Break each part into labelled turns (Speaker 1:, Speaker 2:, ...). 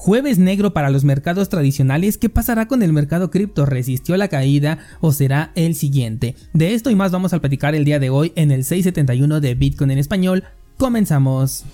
Speaker 1: Jueves negro para los mercados tradicionales, ¿qué pasará con el mercado cripto? ¿Resistió la caída o será el siguiente? De esto y más vamos a platicar el día de hoy en el 671 de Bitcoin en español. Comenzamos.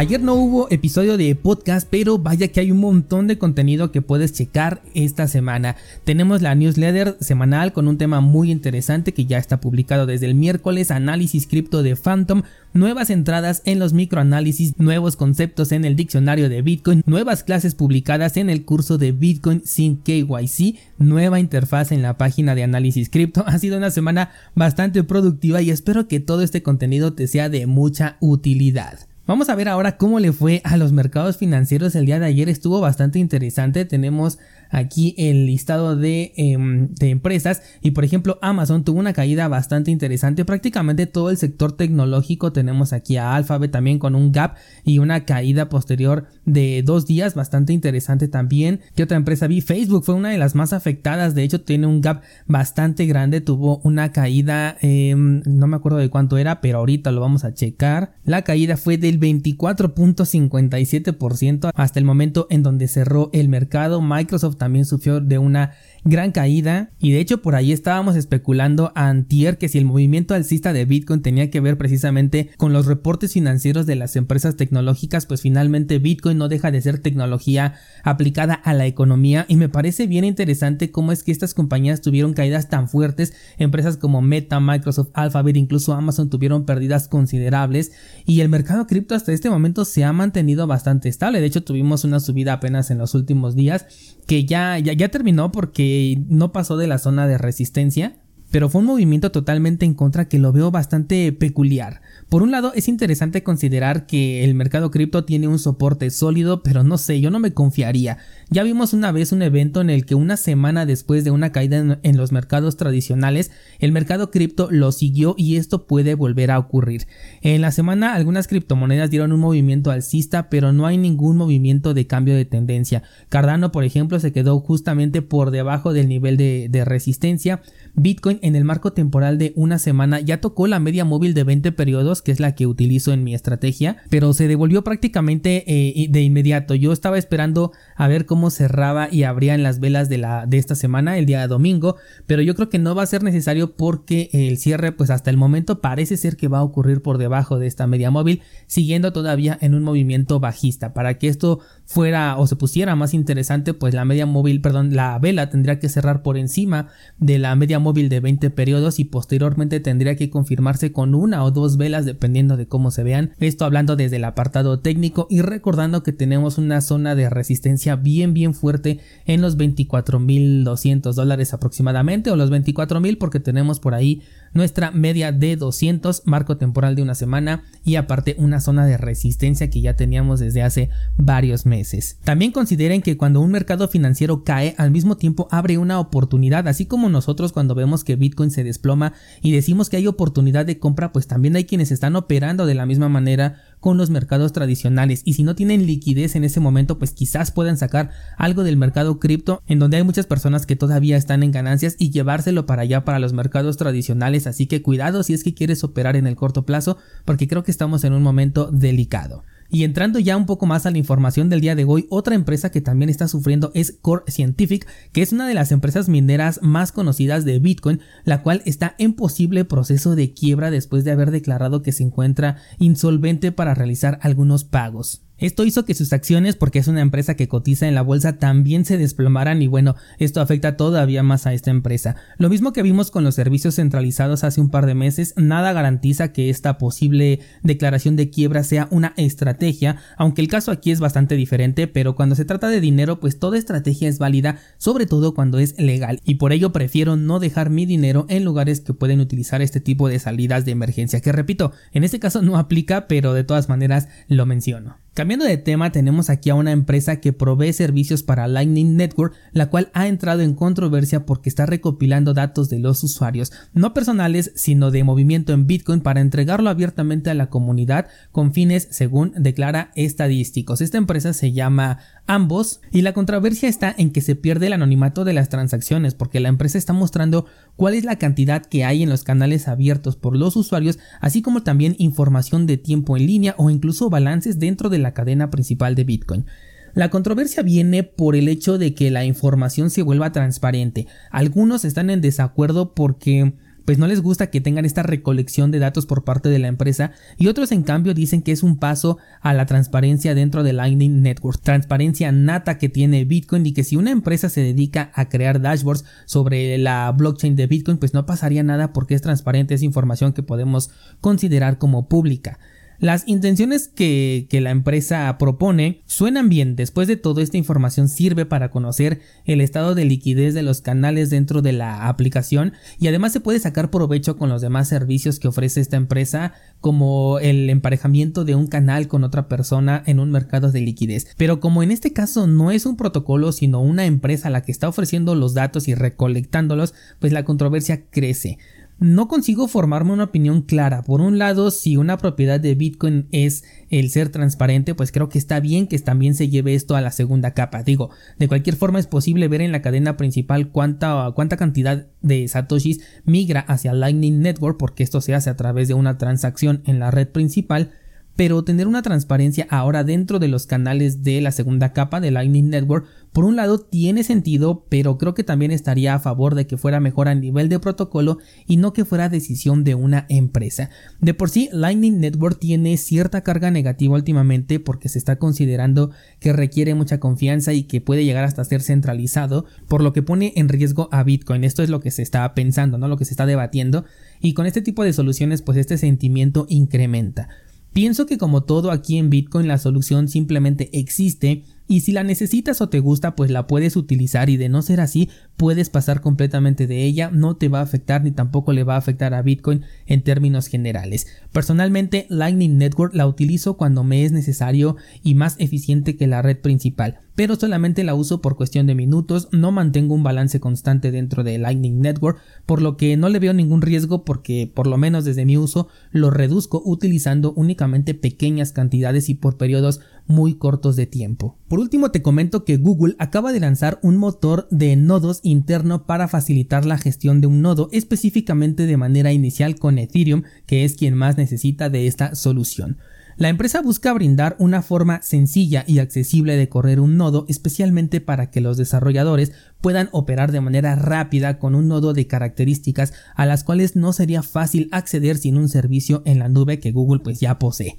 Speaker 1: Ayer no hubo episodio de podcast, pero vaya que hay un montón de contenido que puedes checar esta semana. Tenemos la newsletter semanal con un tema muy interesante que ya está publicado desde el miércoles, análisis cripto de Phantom, nuevas entradas en los microanálisis, nuevos conceptos en el diccionario de Bitcoin, nuevas clases publicadas en el curso de Bitcoin sin KYC, nueva interfaz en la página de análisis cripto. Ha sido una semana bastante productiva y espero que todo este contenido te sea de mucha utilidad. Vamos a ver ahora cómo le fue a los mercados financieros el día de ayer. Estuvo bastante interesante. Tenemos aquí el listado em, de, empresas y por ejemplo Amazon tuvo una caída bastante interesante prácticamente todo el sector tecnológico tenemos aquí a Alphabet también con un gap y una caída posterior de dos días bastante interesante también ¿Qué otra empresa vi? Facebook fue una de las más afectadas de hecho tiene un gap bastante grande tuvo una caída em, no me acuerdo de cuánto era pero ahorita lo vamos a checar la caída fue del 24.57% hasta el momento en donde cerró el mercado. Microsoft también sufrió de una gran caída y de hecho por ahí estábamos especulando antier que si el movimiento alcista de Bitcoin tenía que ver precisamente con los reportes financieros de las empresas tecnológicas pues finalmente Bitcoin no deja de ser tecnología aplicada a la economía y me parece bien interesante cómo es que estas compañías tuvieron caídas tan fuertes. Empresas como Meta, Microsoft, Alphabet, incluso Amazon tuvieron pérdidas considerables y el mercado cripto hasta este momento se ha mantenido bastante estable. De hecho tuvimos una subida apenas en los últimos días que ya, ya, ya terminó porque no pasó de la zona de resistencia pero fue un movimiento totalmente en contra que lo veo bastante peculiar. Por un lado, es interesante considerar que el mercado cripto tiene un soporte sólido, pero no sé, yo no me confiaría. Ya vimos una vez un evento en el que una semana después de una caída en, los mercados tradicionales, el mercado cripto lo siguió y esto puede volver a ocurrir. En la semana algunas criptomonedas dieron un movimiento alcista, pero no hay ningún movimiento de cambio de tendencia. Cardano, por ejemplo, se quedó justamente por debajo del nivel de resistencia. Bitcoin en el marco temporal de una semana ya tocó la media móvil de 20 periodos, que es la que utilizo en mi estrategia, pero se devolvió prácticamente eh, de inmediato. Yo estaba esperando a ver cómo cerraba y abrían las velas de, la, de esta semana, el día domingo, pero yo creo que no va a ser necesario porque el cierre, pues hasta el momento parece ser que va a ocurrir por debajo de esta media móvil, siguiendo todavía en un movimiento bajista. Para que esto fuera o se pusiera más interesante, pues la media móvil, perdón, la vela tendría que cerrar por encima de la media móvil de 20 periodos y posteriormente tendría que confirmarse con una o dos velas dependiendo de cómo se vean. Esto hablando desde el apartado técnico y recordando que tenemos una zona de resistencia bien bien fuerte en los 24.200 dólares aproximadamente o los 24.000 porque tenemos por ahí nuestra media de 200 marco temporal de una semana y aparte una zona de resistencia que ya teníamos desde hace varios meses. También consideren que cuando un mercado financiero cae al mismo tiempo abre una oportunidad, así como nosotros cuando vemos que Bitcoin se desploma y decimos que hay oportunidad de compra, pues también hay quienes están operando de la misma manera con los mercados tradicionales y si no tienen liquidez en ese momento pues quizás puedan sacar algo del mercado cripto en donde hay muchas personas que todavía están en ganancias y llevárselo para allá para los mercados tradicionales así que cuidado si es que quieres operar en el corto plazo porque creo que estamos en un momento delicado. Y entrando ya un poco más a la información del día de hoy, otra empresa que también está sufriendo es Core Scientific, que es una de las empresas mineras más conocidas de Bitcoin, la cual está en posible proceso de quiebra después de haber declarado que se encuentra insolvente para realizar algunos pagos. Esto hizo que sus acciones, porque es una empresa que cotiza en la bolsa, también se desplomaran y bueno, esto afecta todavía más a esta empresa. Lo mismo que vimos con los servicios centralizados hace un par de meses, nada garantiza que esta posible declaración de quiebra sea una estrategia, aunque el caso aquí es bastante diferente, pero cuando se trata de dinero, pues toda estrategia es válida, sobre todo cuando es legal, y por ello prefiero no dejar mi dinero en lugares que pueden utilizar este tipo de salidas de emergencia, que repito, en este caso no aplica, pero de todas maneras lo menciono. Cambiando de tema, tenemos aquí a una empresa que provee servicios para Lightning Network, la cual ha entrado en controversia porque está recopilando datos de los usuarios, no personales, sino de movimiento en Bitcoin para entregarlo abiertamente a la comunidad con fines, según declara, estadísticos. Esta empresa se llama ambos y la controversia está en que se pierde el anonimato de las transacciones porque la empresa está mostrando cuál es la cantidad que hay en los canales abiertos por los usuarios, así como también información de tiempo en línea o incluso balances dentro de la cadena principal de Bitcoin. La controversia viene por el hecho de que la información se vuelva transparente. Algunos están en desacuerdo porque pues no les gusta que tengan esta recolección de datos por parte de la empresa y otros en cambio dicen que es un paso a la transparencia dentro de Lightning Network, transparencia nata que tiene Bitcoin y que si una empresa se dedica a crear dashboards sobre la blockchain de Bitcoin pues no pasaría nada porque es transparente, es información que podemos considerar como pública. Las intenciones que, la empresa propone suenan bien. Después de todo, esta información sirve para conocer el estado de liquidez de los canales dentro de la aplicación y además se puede sacar provecho con los demás servicios que ofrece esta empresa como el emparejamiento de un canal con otra persona en un mercado de liquidez. Pero como en este caso no es un protocolo sino una empresa la que está ofreciendo los datos y recolectándolos, pues la controversia crece no consigo formarme una opinión clara. Por un lado, si una propiedad de Bitcoin es el ser transparente, pues creo que está bien que también se lleve esto a la segunda capa. Digo, de cualquier forma es posible ver en la cadena principal cuánta, cuánta cantidad de satoshis migra hacia Lightning Network, porque esto se hace a través de una transacción en la red principal pero tener una transparencia ahora dentro de los canales de la segunda capa de Lightning Network, por un lado tiene sentido, pero creo que también estaría a favor de que fuera mejor a nivel de protocolo y no que fuera decisión de una empresa. De por sí, Lightning Network tiene cierta carga negativa últimamente porque se está considerando que requiere mucha confianza y que puede llegar hasta ser centralizado, por lo que pone en riesgo a Bitcoin. Esto es lo que se está pensando, ¿no? Lo que se está debatiendo. Y con este tipo de soluciones, pues este sentimiento incrementa. Pienso que como todo aquí en Bitcoin la solución simplemente existe y si la necesitas o te gusta pues la puedes utilizar y de no ser así puedes pasar completamente de ella, no te va a afectar ni tampoco le va a afectar a Bitcoin en términos generales. Personalmente Lightning Network la utilizo cuando me es necesario y más eficiente que la red principal, pero solamente la uso por cuestión de minutos, no mantengo un balance constante dentro de Lightning Network, por lo que no le veo ningún riesgo porque por lo menos desde mi uso lo reduzco utilizando únicamente pequeñas cantidades y por periodos muy cortos de tiempo. Por último te comento que Google acaba de lanzar un motor de nodos interno para facilitar la gestión de un nodo específicamente de manera inicial con Ethereum que es quien más necesita de esta solución. La empresa busca brindar una forma sencilla y accesible de correr un nodo, especialmente para que los desarrolladores puedan operar de manera rápida con un nodo de características a las cuales no sería fácil acceder sin un servicio en la nube que Google pues ya posee.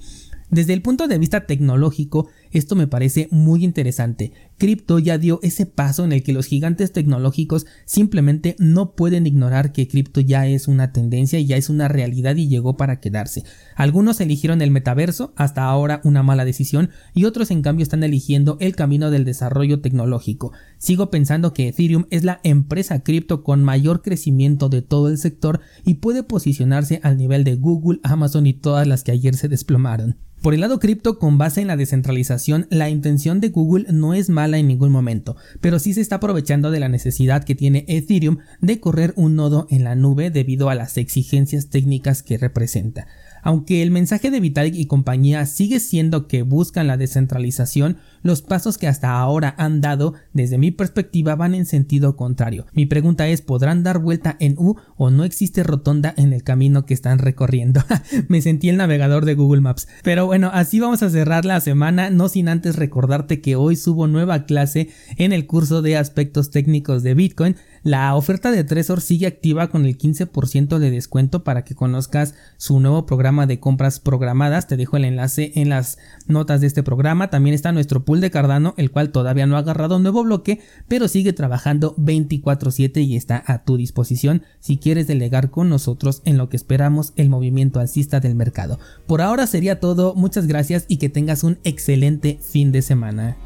Speaker 1: Desde el punto de vista tecnológico, esto me parece muy interesante. Crypto ya dio ese paso en el que los gigantes tecnológicos simplemente no pueden ignorar que cripto ya es una tendencia y ya es una realidad y llegó para quedarse. Algunos eligieron el metaverso, hasta ahora una mala decisión, y otros en cambio están eligiendo el camino del desarrollo tecnológico. Sigo pensando que Ethereum es la empresa cripto con mayor crecimiento de todo el sector y puede posicionarse al nivel de Google, Amazon y todas las que ayer se desplomaron. Por el lado cripto, con base en la descentralización, la intención de Google no es mala en ningún momento, pero sí se está aprovechando de la necesidad que tiene Ethereum de correr un nodo en la nube debido a las exigencias técnicas que representa. Aunque el mensaje de Vitalik y compañía sigue siendo que buscan la descentralización, los pasos que hasta ahora han dado, desde mi perspectiva, van en sentido contrario. Mi pregunta es, ¿podrán dar vuelta en U o no existe rotonda en el camino que están recorriendo? Me sentí el navegador de Google Maps. Pero bueno, así vamos a cerrar la semana, no sin antes recordarte que hoy subo nueva clase en el curso de aspectos técnicos de Bitcoin. La oferta de Trezor sigue activa con el 15% de descuento para que conozcas su nuevo programa de compras programadas. Te dejo el enlace en las notas de este programa. También está nuestro pool de Cardano, el cual todavía no ha agarrado un nuevo bloque, pero sigue trabajando 24/7 y está a tu disposición si quieres delegar con nosotros en lo que esperamos el movimiento alcista del mercado. Por ahora sería todo, muchas gracias y que tengas un excelente fin de semana.